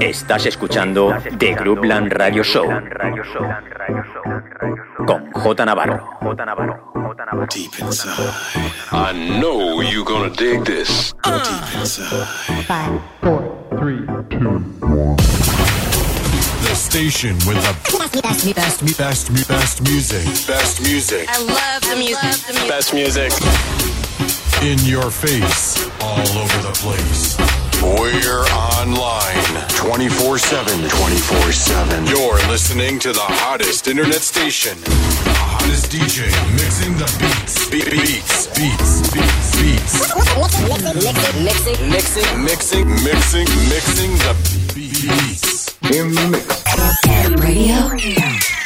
Estás escuchando The Groupland Radio Show con J Navarro. Deep inside, I know you're gonna dig this. Deep inside. Five, four, three, two, one. The station with the best, best, best, best, best music. Best music. I love the music. Best music. In your face, all over the place. We're online 24 7. 24 7. You're listening to the hottest internet station. The hottest DJ mixing the beats. Be- beats. Beats. Beats. Beats. Mixing, mixing, Mixing. Mixing. Mixing the beats. In the mix. radio.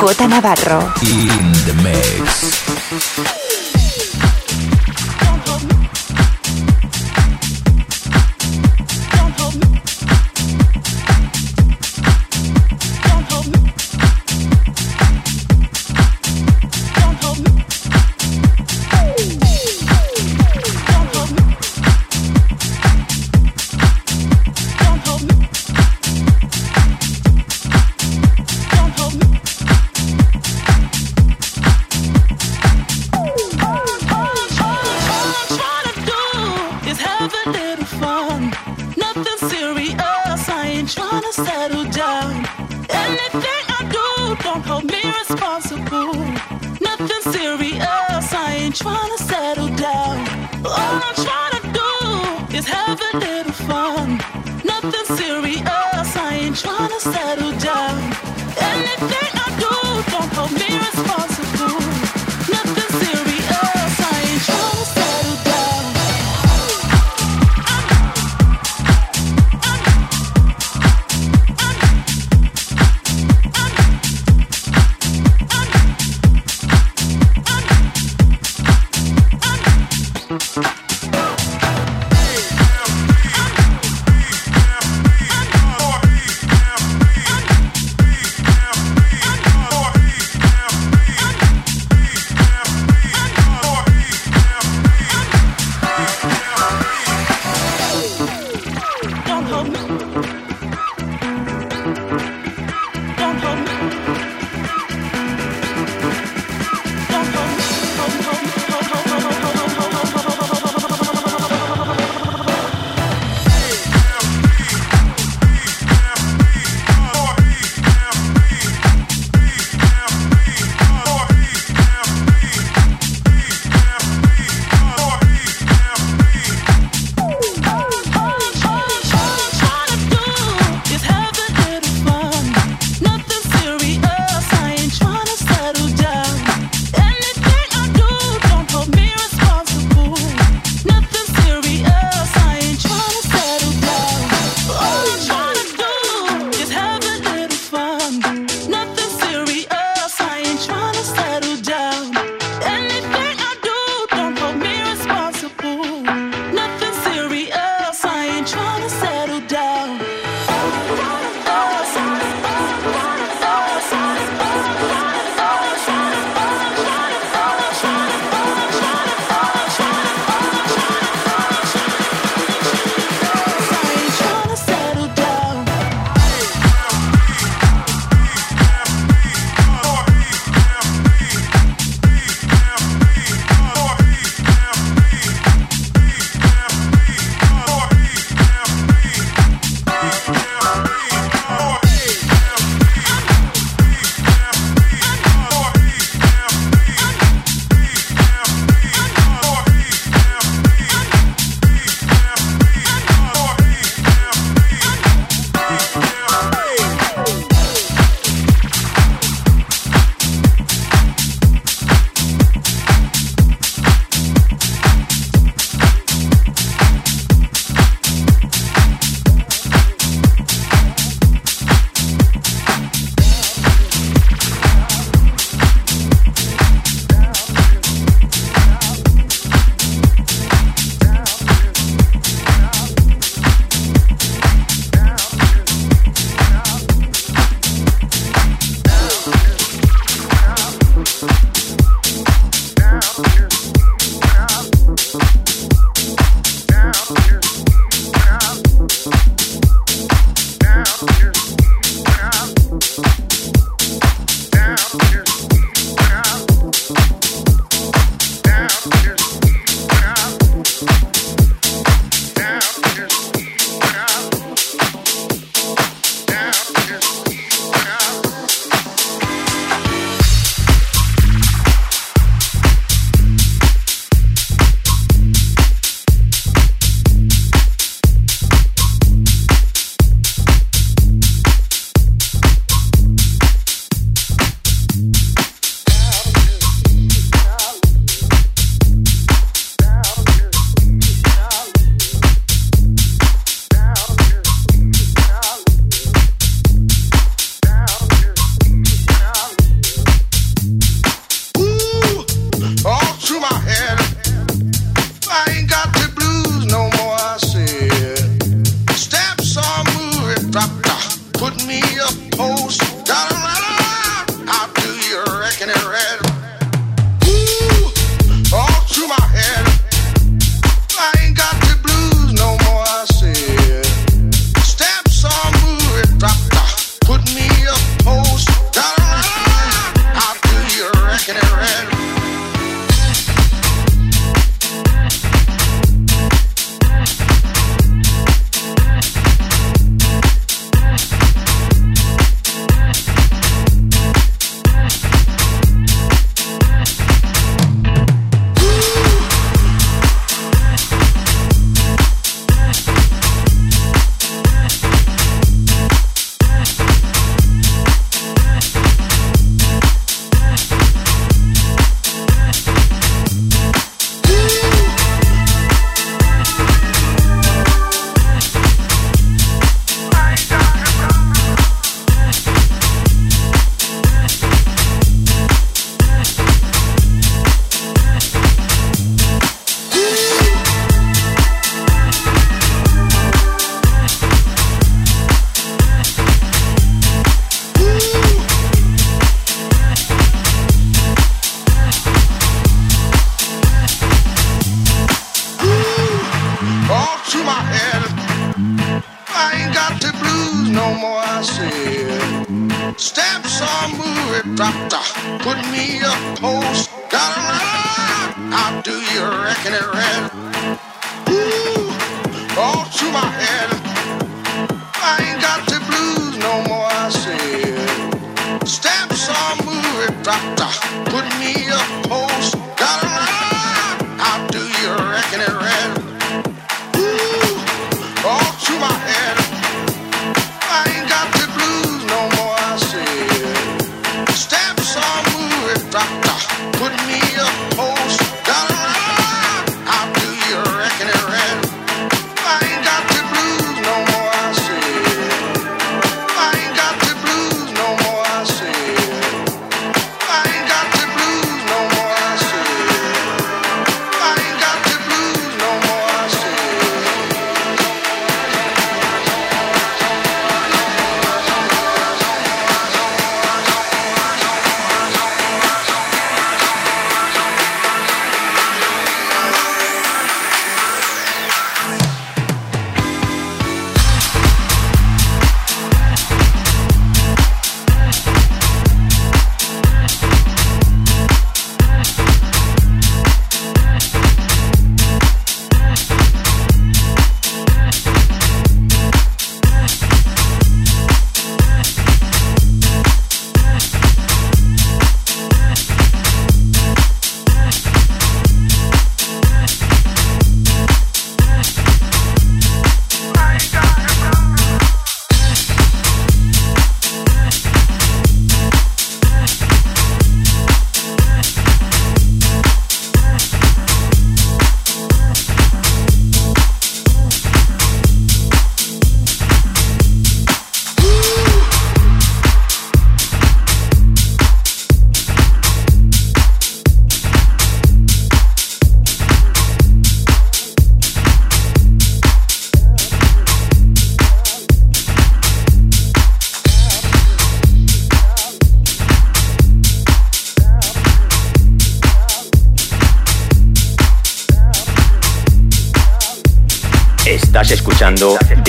J Navarro. In the mix.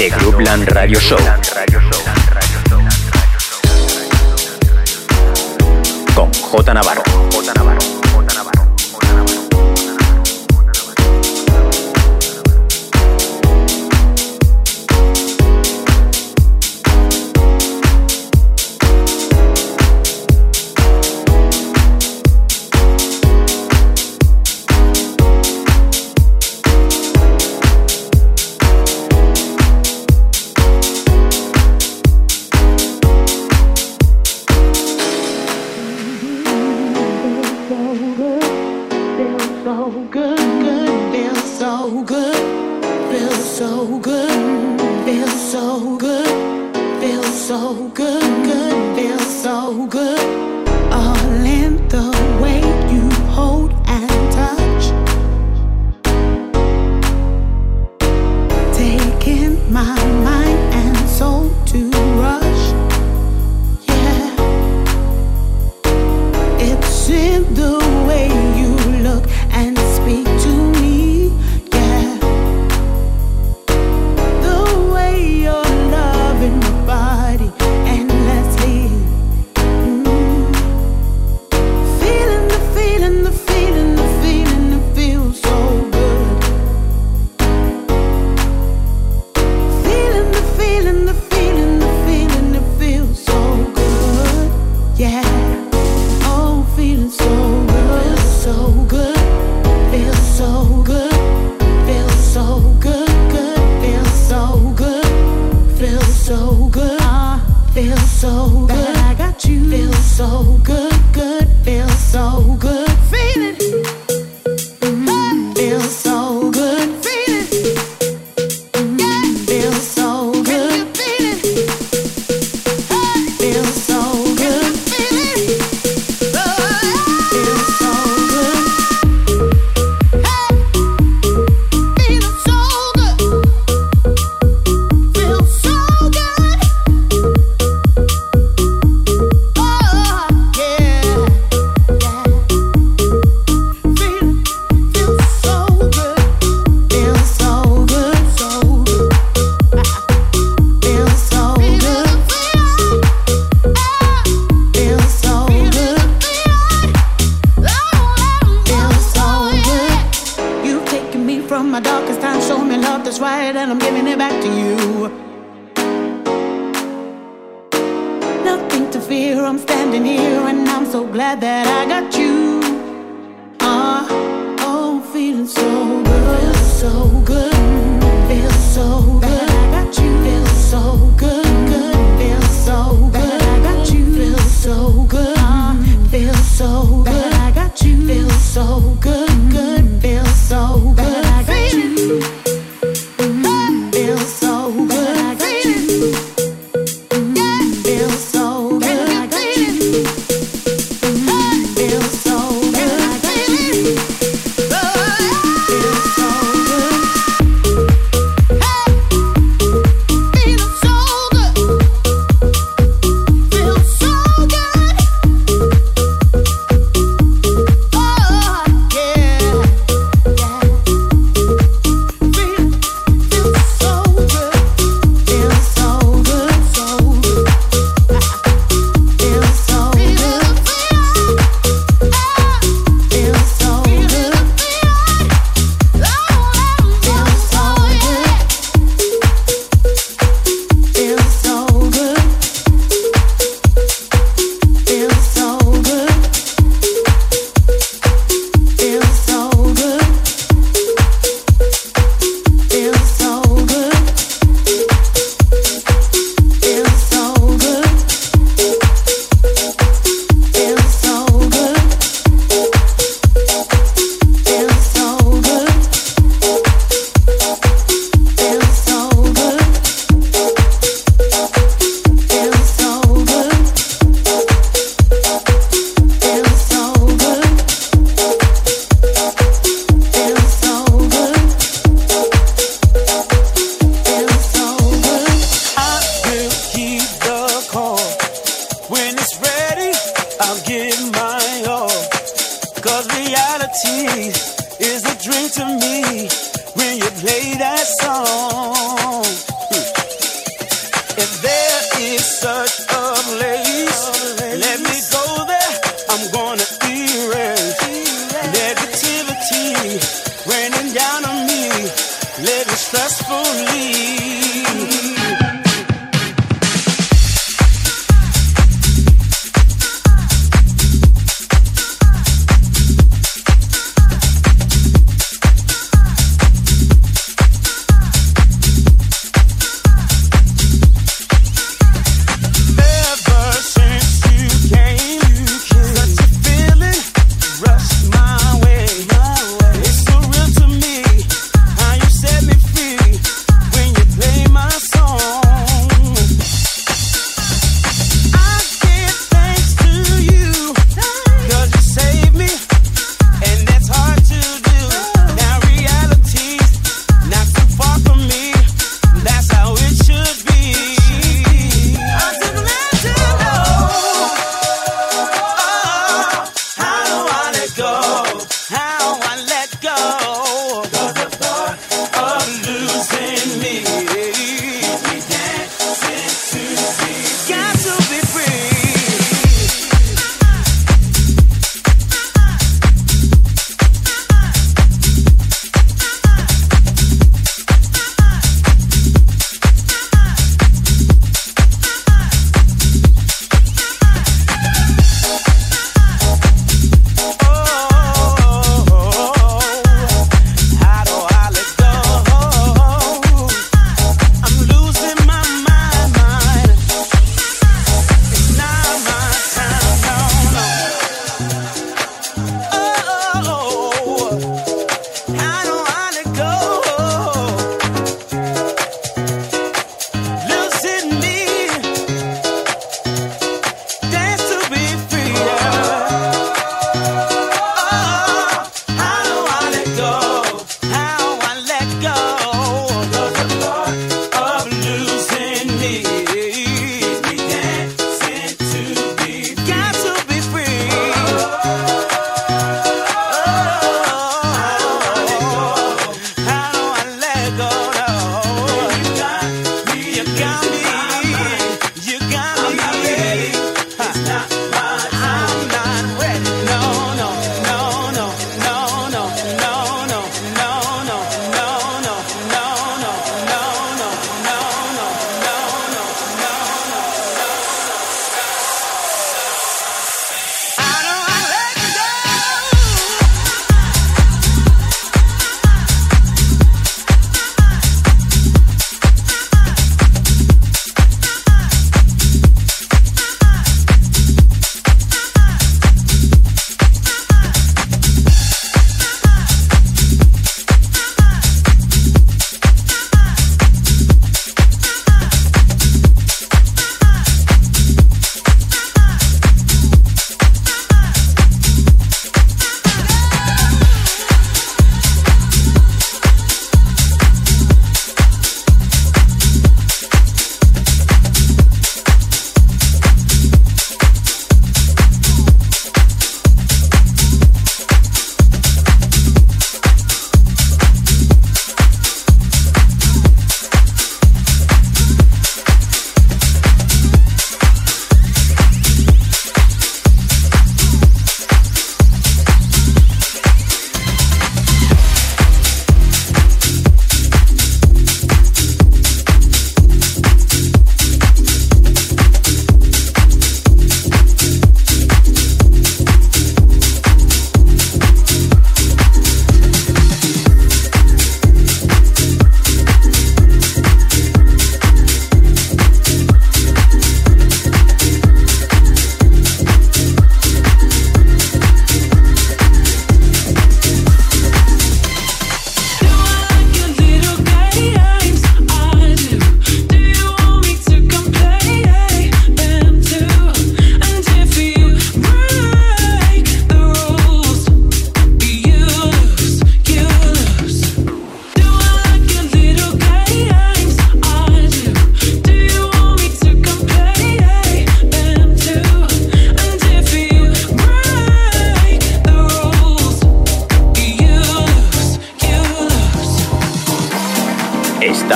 The Groupland Radio Show.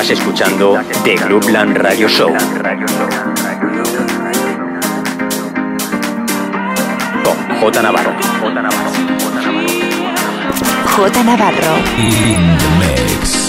Estás escuchando The Groupland Radio Show. Con J Navarro. J Navarro. In the mix.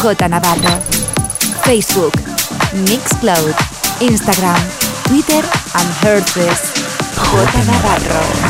J Navarro. Facebook, Mixcloud, Instagram, Twitter and Herces. J Navarro.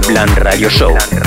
Groupland Radio Show.